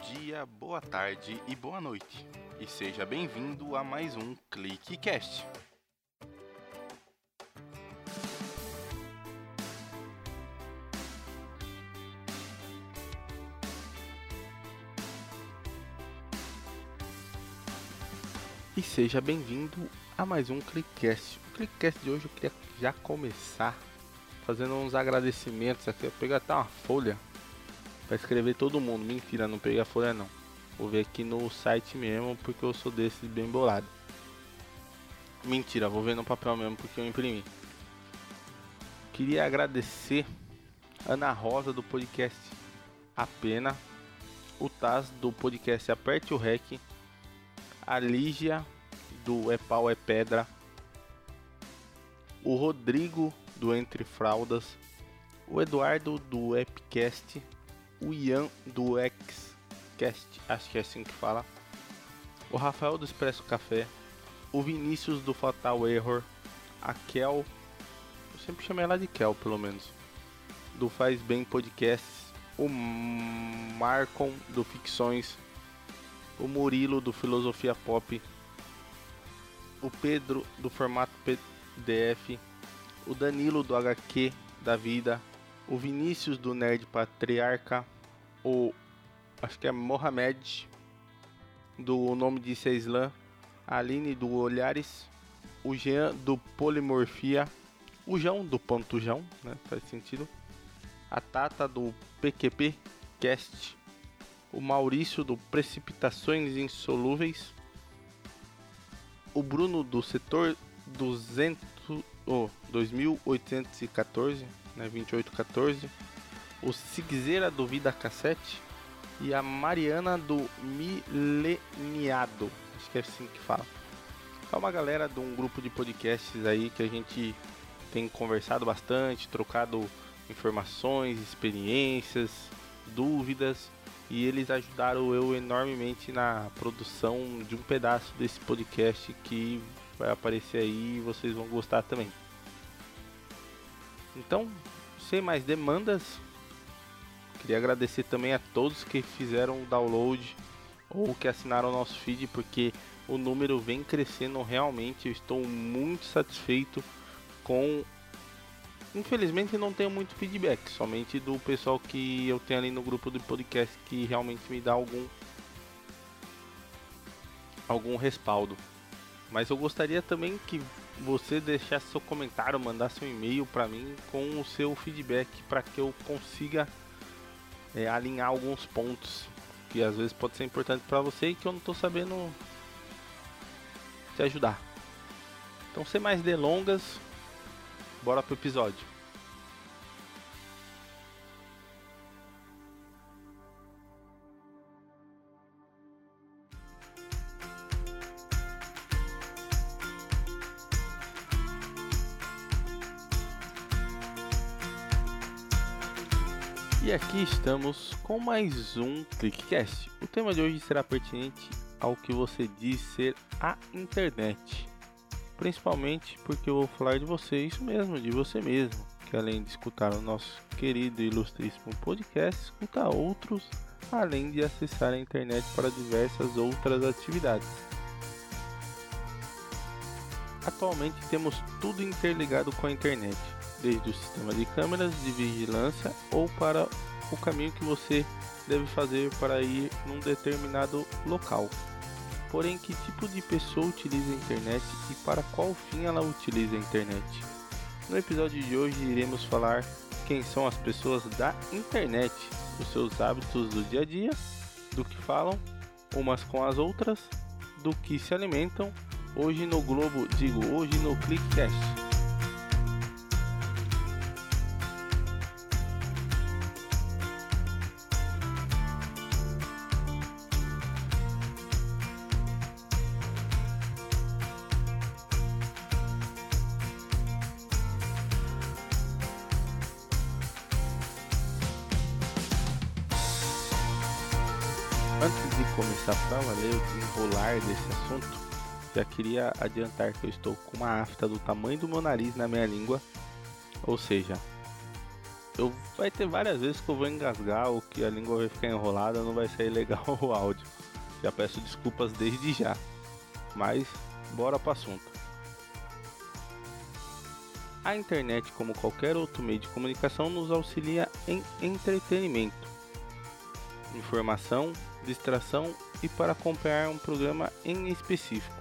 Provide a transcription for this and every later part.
dia, boa tarde e boa noite. E seja bem-vindo a mais um ClickCast. E seja bem-vindo a mais um ClickCast. O ClickCast de hoje eu queria já começar fazendo uns agradecimentos aqui. Eu peguei até uma folha para escrever todo mundo. Mentira, não peguei a folha não. Vou ver aqui no site mesmo porque eu sou desses bem bolado. Mentira, vou ver no papel mesmo porque eu imprimi. Queria agradecer Ana Rosa do podcast A Pena, o Taz do podcast Aperte o Rec, a Lígia do É Pau é Pedra, o Rodrigo do Entre Fraldas, o Eduardo do Epcast, o Ian do Xcast, acho que é assim que fala, o Rafael do Expresso Café, o Vinícius do Fatal Error, a Kel, eu sempre chamei ela de Kel pelo menos, do Faz Bem Podcasts, o Marcon do Ficções, o Murilo do Filosofia Pop, o Pedro do formato PDF, o Danilo do HQ da Vida, o Vinícius do Nerd Patriarca, o acho que é Mohamed do Nome de Seislan, a Aline do Olhares, o Jean do Polimorfia, o João do Pantujão, né? Faz sentido. A Tata do PQP Cast, o Maurício do Precipitações Insolúveis, o Bruno do Setor 200, oh, 2814, né, 2814, o Sigzeira do Vida Cassete e a Mariana do Mileniado, acho que é assim que fala. É uma galera de um grupo de podcasts aí que a gente tem conversado bastante, trocado informações, experiências, dúvidas e eles ajudaram eu enormemente na produção de um pedaço desse podcast que vai aparecer aí e vocês vão gostar também. Então, sem mais demandas, queria agradecer também a todos que fizeram o download ou que assinaram o nosso feed, porque o número vem crescendo realmente. Eu estou muito satisfeito com Infelizmente não tenho muito feedback, somente do pessoal que eu tenho ali no grupo do podcast que realmente me dá algum algum respaldo. Mas eu gostaria também que você deixasse seu comentário, mandasse um e-mail para mim com o seu feedback para que eu consiga é, alinhar alguns pontos que às vezes pode ser importante para você e que eu não estou sabendo te ajudar. Então, sem mais delongas, Bora pro episódio. E aqui estamos com mais um ClickCast. O tema de hoje será pertinente ao que você diz ser a internet principalmente porque eu vou falar de você, isso mesmo, de você mesmo, que além de escutar o nosso querido e ilustríssimo podcast, escuta outros, além de acessar a internet para diversas outras atividades. Atualmente temos tudo interligado com a internet, desde o sistema de câmeras de vigilância ou para o caminho que você deve fazer para ir num determinado local. Porém, que tipo de pessoa utiliza a internet e para qual fim ela utiliza a internet? No episódio de hoje iremos falar quem são as pessoas da internet, os seus hábitos do dia a dia, do que falam umas com as outras, do que se alimentam, hoje no Globo, digo, hoje no Clickcast. Começar para valer o desenrolar desse assunto, já queria adiantar que eu estou com uma afta do tamanho do meu nariz na minha língua, ou seja, eu vai ter várias vezes que eu vou engasgar ou que a língua vai ficar enrolada, não vai sair legal o áudio. Já peço desculpas desde já. Mas bora para assunto. A internet, como qualquer outro meio de comunicação, nos auxilia em entretenimento, informação, distração e para acompanhar um programa em específico.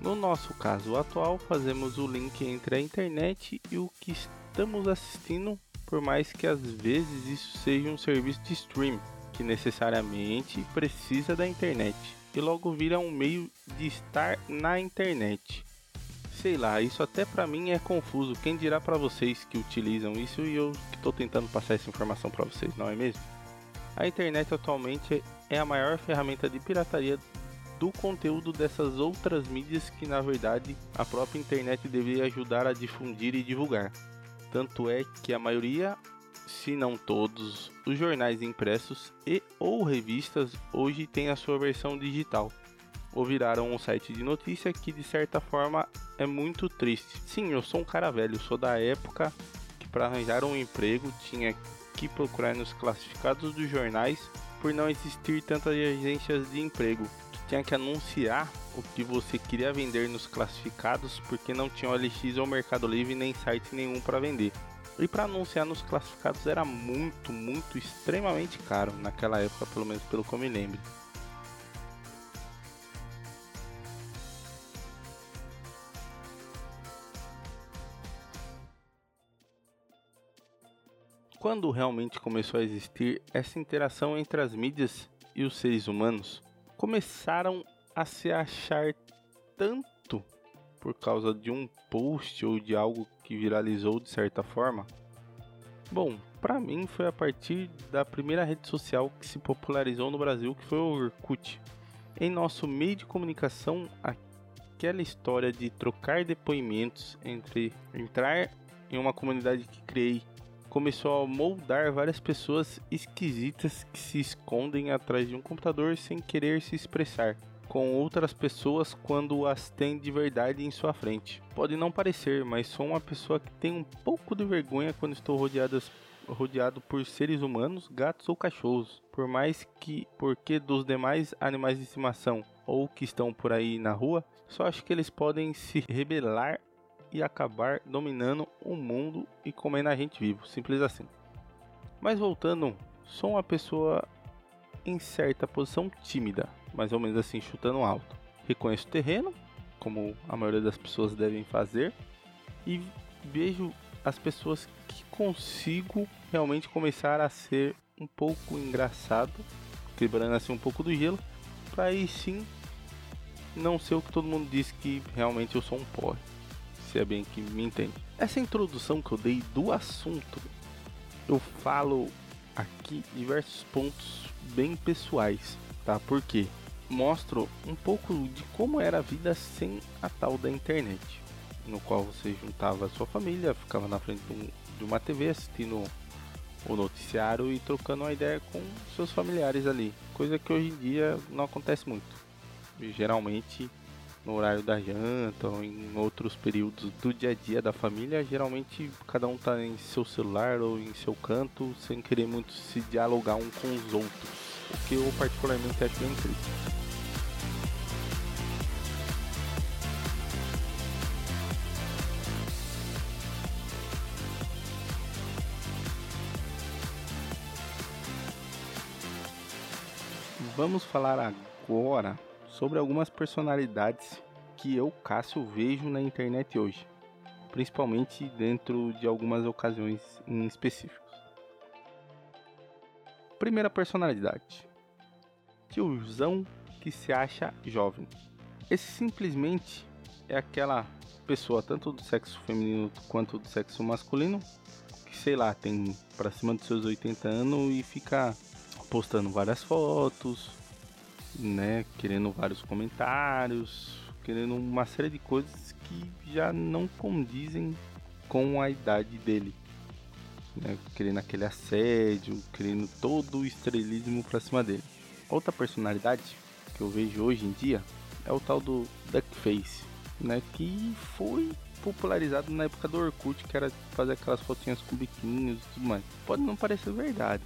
No nosso caso atual, fazemos o link entre a internet e o que estamos assistindo, por mais que às vezes isso seja um serviço de stream, que necessariamente precisa da internet e logo vira um meio de estar na internet. Sei lá, isso até para mim é confuso. Quem dirá para vocês que utilizam isso e eu que estou tentando passar essa informação para vocês, não é mesmo? A internet atualmente é a maior ferramenta de pirataria do conteúdo dessas outras mídias que na verdade a própria internet deveria ajudar a difundir e divulgar. Tanto é que a maioria, se não todos, os jornais impressos e ou revistas hoje têm a sua versão digital ou viraram um site de notícia que de certa forma é muito triste. Sim, eu sou um cara velho, sou da época para arranjar um emprego tinha que procurar nos classificados dos jornais por não existir tantas agências de emprego. Tinha que anunciar o que você queria vender nos classificados porque não tinha OLX ou Mercado Livre nem site nenhum para vender. E para anunciar nos classificados era muito, muito, extremamente caro naquela época, pelo menos pelo que eu me lembro. Quando realmente começou a existir essa interação entre as mídias e os seres humanos, começaram a se achar tanto por causa de um post ou de algo que viralizou de certa forma? Bom, para mim foi a partir da primeira rede social que se popularizou no Brasil, que foi o Orkut. Em nosso meio de comunicação, aquela história de trocar depoimentos entre entrar em uma comunidade que criei começou a moldar várias pessoas esquisitas que se escondem atrás de um computador sem querer se expressar com outras pessoas quando as tem de verdade em sua frente. Pode não parecer, mas sou uma pessoa que tem um pouco de vergonha quando estou rodeadas, rodeado por seres humanos, gatos ou cachorros. Por mais que, porque dos demais animais de estimação ou que estão por aí na rua, só acho que eles podem se rebelar e acabar dominando o mundo e comendo a gente vivo, simples assim. Mas voltando, sou uma pessoa em certa posição tímida, mais ou menos assim, chutando alto. Reconheço o terreno, como a maioria das pessoas devem fazer, e vejo as pessoas que consigo realmente começar a ser um pouco engraçado, quebrando assim um pouco do gelo, para aí sim não ser o que todo mundo diz que realmente eu sou um porre se é bem que me entende. Essa introdução que eu dei do assunto, eu falo aqui diversos pontos bem pessoais, tá? Porque mostro um pouco de como era a vida sem a tal da internet, no qual você juntava a sua família, ficava na frente de uma TV assistindo o noticiário e trocando uma ideia com seus familiares ali, coisa que hoje em dia não acontece muito. E, geralmente no horário da janta ou em outros períodos do dia a dia da família, geralmente cada um está em seu celular ou em seu canto, sem querer muito se dialogar um com os outros, o que eu particularmente acho bem triste. Vamos falar agora sobre algumas personalidades que eu, Cássio, vejo na internet hoje, principalmente dentro de algumas ocasiões em específicos. Primeira personalidade: tiozão que se acha jovem. Esse simplesmente é aquela pessoa, tanto do sexo feminino quanto do sexo masculino, que sei lá, tem para cima dos seus 80 anos e fica postando várias fotos, né, querendo vários comentários, querendo uma série de coisas que já não condizem com a idade dele. Né, querendo aquele assédio, querendo todo o estrelismo pra cima dele. Outra personalidade que eu vejo hoje em dia é o tal do Duckface, né, que foi popularizado na época do Orkut, que era fazer aquelas fotinhas com biquinhos e tudo mais. Pode não parecer verdade,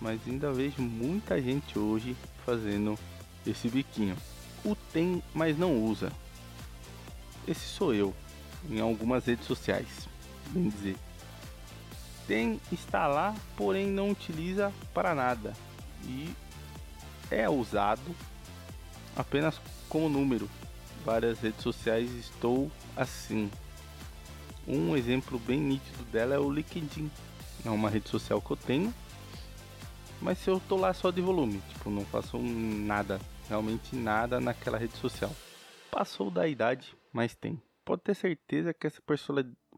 mas ainda vejo muita gente hoje fazendo esse biquinho. O tem, mas não usa. Esse sou eu, em algumas redes sociais, bem dizer. Tem, está lá, porém não utiliza para nada. E é usado apenas como número. Várias redes sociais estou assim. Um exemplo bem nítido dela é o LinkedIn. É uma rede social que eu tenho. Mas eu tô lá só de volume, tipo, não faço nada, realmente nada naquela rede social. Passou da idade, mas tem. Pode ter certeza que essa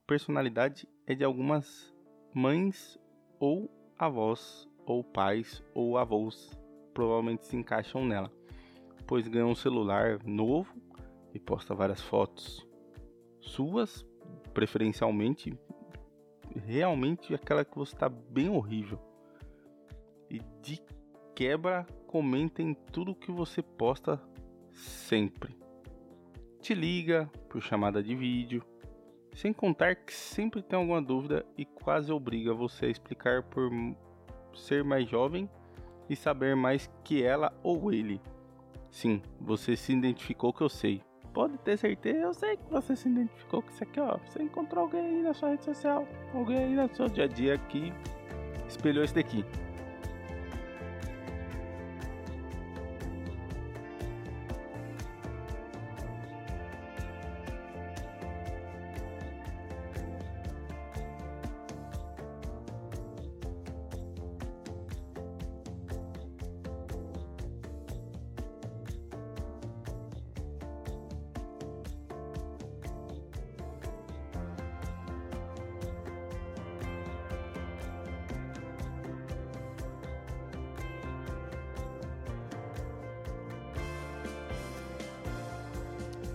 personalidade é de algumas mães ou avós ou pais ou avós provavelmente se encaixam nela, pois ganham um celular novo e posta várias fotos suas, preferencialmente, realmente aquela que você está bem horrível. E de quebra, comenta em tudo que você posta sempre. Te liga por chamada de vídeo, sem contar que sempre tem alguma dúvida e quase obriga você a explicar por ser mais jovem e saber mais que ela ou ele. Sim, você se identificou que eu sei pode ter certeza, eu sei que você se identificou com isso aqui, ó. Você encontrou alguém aí na sua rede social, alguém aí no seu dia a dia que espelhou isso daqui.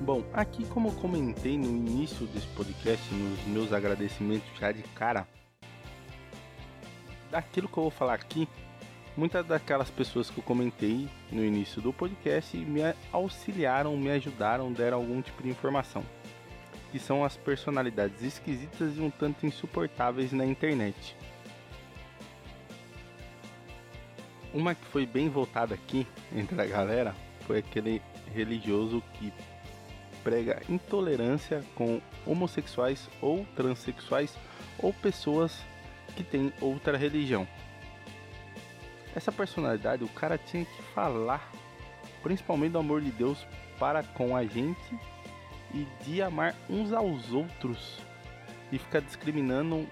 Bom, aqui como eu comentei no início desse podcast, nos meus agradecimentos já de cara, daquilo que eu vou falar aqui, muitas daquelas pessoas que eu comentei no início do podcast me auxiliaram, me ajudaram, deram algum tipo de informação. Que são as personalidades esquisitas e um tanto insuportáveis na internet. Uma que foi bem voltada aqui entre a galera foi aquele religioso que prega intolerância com homossexuais ou transexuais ou pessoas que têm outra religião. Essa personalidade, o cara tinha que falar principalmente do amor de Deus para com a gente e de amar uns aos outros e ficar discriminando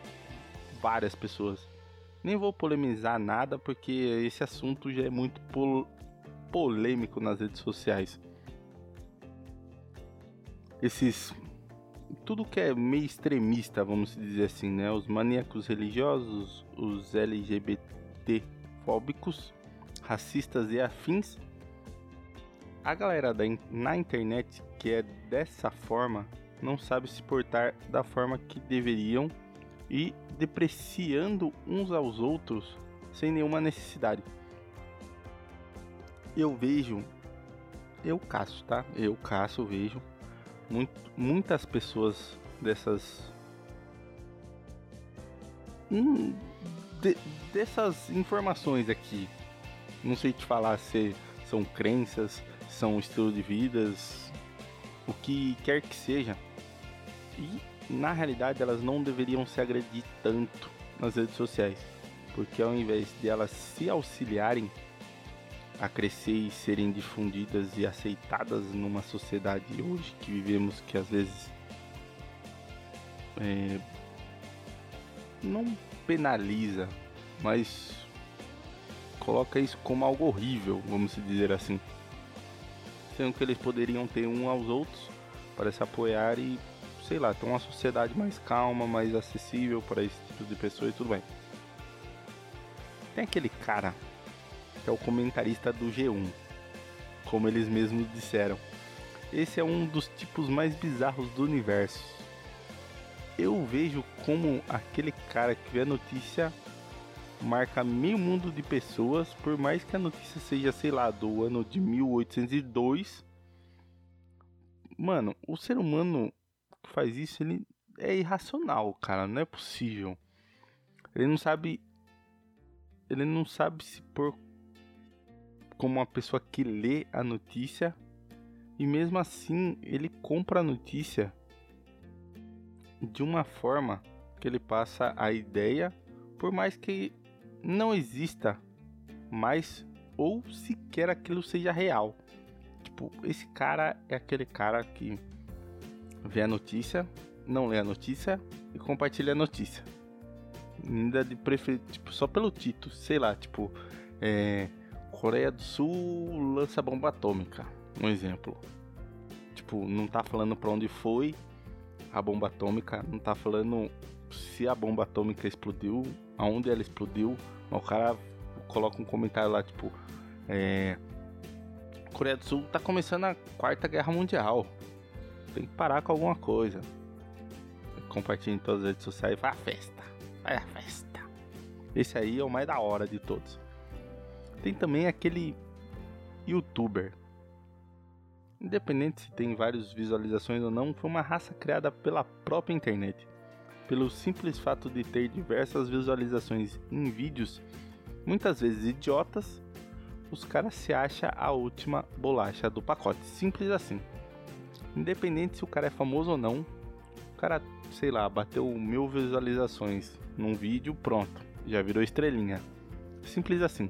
várias pessoas. Nem vou polemizar nada porque esse assunto já é muito pol polêmico nas redes sociais esses tudo que é meio extremista, vamos dizer assim, né? Os maníacos religiosos, os LGBT fóbicos, racistas e afins. A galera da, na internet que é dessa forma não sabe se portar da forma que deveriam e depreciando uns aos outros sem nenhuma necessidade. Eu vejo, eu caço, tá? Eu caço, vejo muito, muitas pessoas dessas hum, de, dessas informações aqui. Não sei te falar se são crenças são estilo de vidas o que quer que seja. E na realidade elas não deveriam se agredir tanto nas redes sociais. Porque ao invés de elas se auxiliarem a crescer e serem difundidas e aceitadas numa sociedade hoje que vivemos que às vezes é, não penaliza, mas coloca isso como algo horrível, vamos dizer assim. Sendo que eles poderiam ter um aos outros para se apoiar e, sei lá, ter uma sociedade mais calma, mais acessível para esse tipo de pessoas e tudo bem. Tem aquele cara é o comentarista do G1, como eles mesmos disseram. Esse é um dos tipos mais bizarros do universo. Eu vejo como aquele cara que vê a notícia marca meio mundo de pessoas, por mais que a notícia seja, sei lá, do ano de 1802. Mano, o ser humano que faz isso, ele é irracional, cara, não é possível. Ele não sabe ele não sabe se pôr como uma pessoa que lê a notícia e mesmo assim ele compra a notícia de uma forma que ele passa a ideia, por mais que não exista mais ou sequer aquilo seja real. Tipo, esse cara é aquele cara que vê a notícia, não lê a notícia e compartilha a notícia. Ainda de preferir, tipo, só pelo título, sei lá, tipo, é, Coreia do Sul lança bomba atômica, um exemplo. Tipo, não tá falando para onde foi a bomba atômica, não tá falando se a bomba atômica explodiu, aonde ela explodiu. O cara coloca um comentário lá, tipo, é, Coreia do Sul tá começando a quarta guerra mundial. Tem que parar com alguma coisa. Compartilha em todas as redes sociais e vai a festa. Vai a festa. Esse aí é o mais da hora de todos. Tem também aquele youtuber. Independente se tem várias visualizações ou não, foi uma raça criada pela própria internet. Pelo simples fato de ter diversas visualizações em vídeos, muitas vezes idiotas, os caras se acham a última bolacha do pacote. Simples assim. Independente se o cara é famoso ou não, o cara, sei lá, bateu mil visualizações num vídeo, pronto, já virou estrelinha. Simples assim.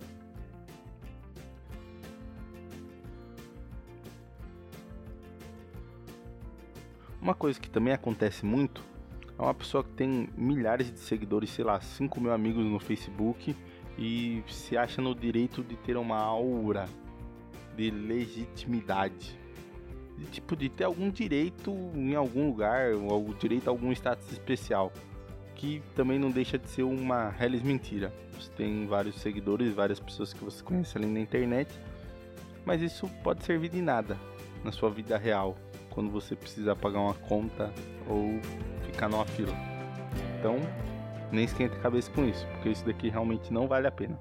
Uma coisa que também acontece muito é uma pessoa que tem milhares de seguidores, sei lá, 5 mil amigos no Facebook e se acha no direito de ter uma aura de legitimidade. De, tipo, de ter algum direito em algum lugar, ou direito a algum status especial. Que também não deixa de ser uma reles mentira. Você tem vários seguidores, várias pessoas que você conhece ali na internet, mas isso pode servir de nada na sua vida real quando você precisa pagar uma conta ou ficar numa fila. Então, nem esquenta a cabeça com isso, porque isso daqui realmente não vale a pena.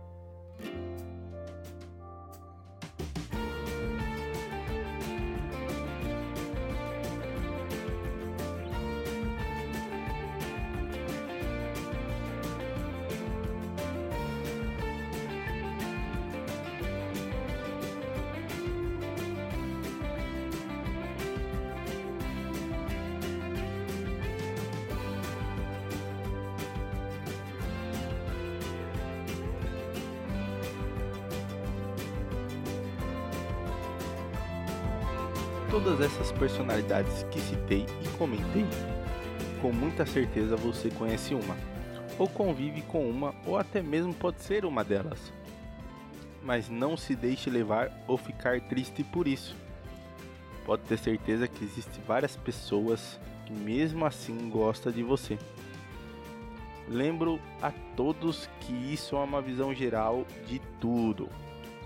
Todas essas personalidades que citei e comentei, com muita certeza você conhece uma, ou convive com uma, ou até mesmo pode ser uma delas. Mas não se deixe levar ou ficar triste por isso. Pode ter certeza que existem várias pessoas que mesmo assim gostam de você. Lembro a todos que isso é uma visão geral de tudo,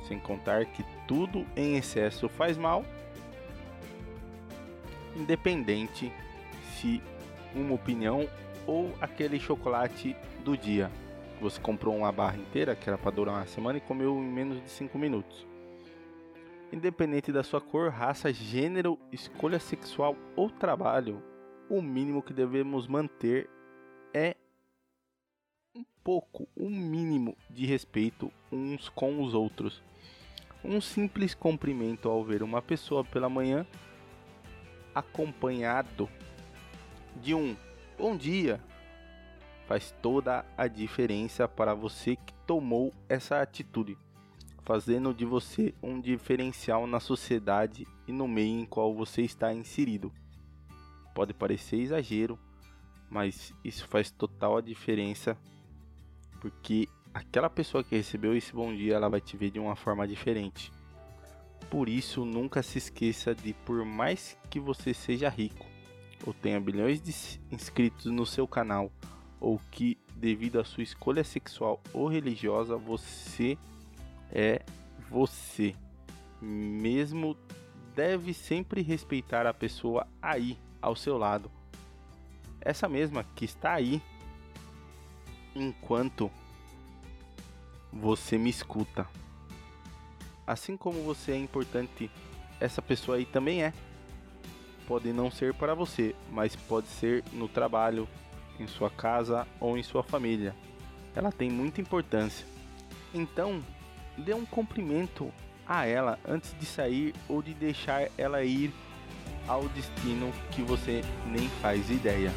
sem contar que tudo em excesso faz mal independente se uma opinião ou aquele chocolate do dia. Você comprou uma barra inteira que era para durar uma semana e comeu em menos de 5 minutos. Independente da sua cor, raça, gênero, escolha sexual ou trabalho, o mínimo que devemos manter é um pouco, um mínimo de respeito uns com os outros. Um simples cumprimento ao ver uma pessoa pela manhã acompanhado de um bom dia faz toda a diferença para você que tomou essa atitude, fazendo de você um diferencial na sociedade e no meio em qual você está inserido. Pode parecer exagero, mas isso faz total a diferença, porque aquela pessoa que recebeu esse bom dia, ela vai te ver de uma forma diferente. Por isso, nunca se esqueça de, por mais que você seja rico ou tenha bilhões de inscritos no seu canal, ou que, devido à sua escolha sexual ou religiosa, você é você. Mesmo deve sempre respeitar a pessoa aí ao seu lado. Essa mesma que está aí enquanto você me escuta assim como você é importante, essa pessoa aí também é. pode não ser para você, mas pode ser no trabalho, em sua casa ou em sua família. Ela tem muita importância. Então, dê um cumprimento a ela antes de sair ou de deixar ela ir ao destino que você nem faz ideia.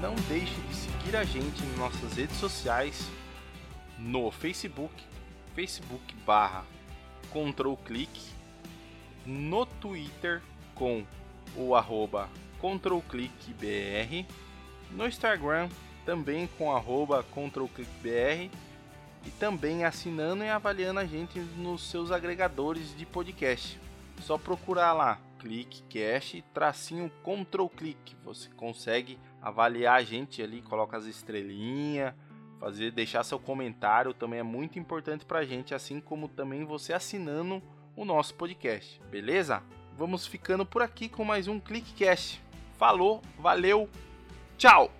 Não deixe de seguir a gente em nossas redes sociais no Facebook, Facebook barra Control Click, no Twitter com o arroba ControlClickBR, no Instagram também com arroba ControlClickBR e também assinando e avaliando a gente nos seus agregadores de podcast. Só procurar lá, ClickCast, tracinho Control Click, você consegue avaliar a gente ali, coloca as estrelinhas, fazer, deixar seu comentário também é muito importante pra gente, assim como também você assinando o nosso podcast, beleza? Vamos ficando por aqui com mais um ClickCast. Falou, valeu, tchau!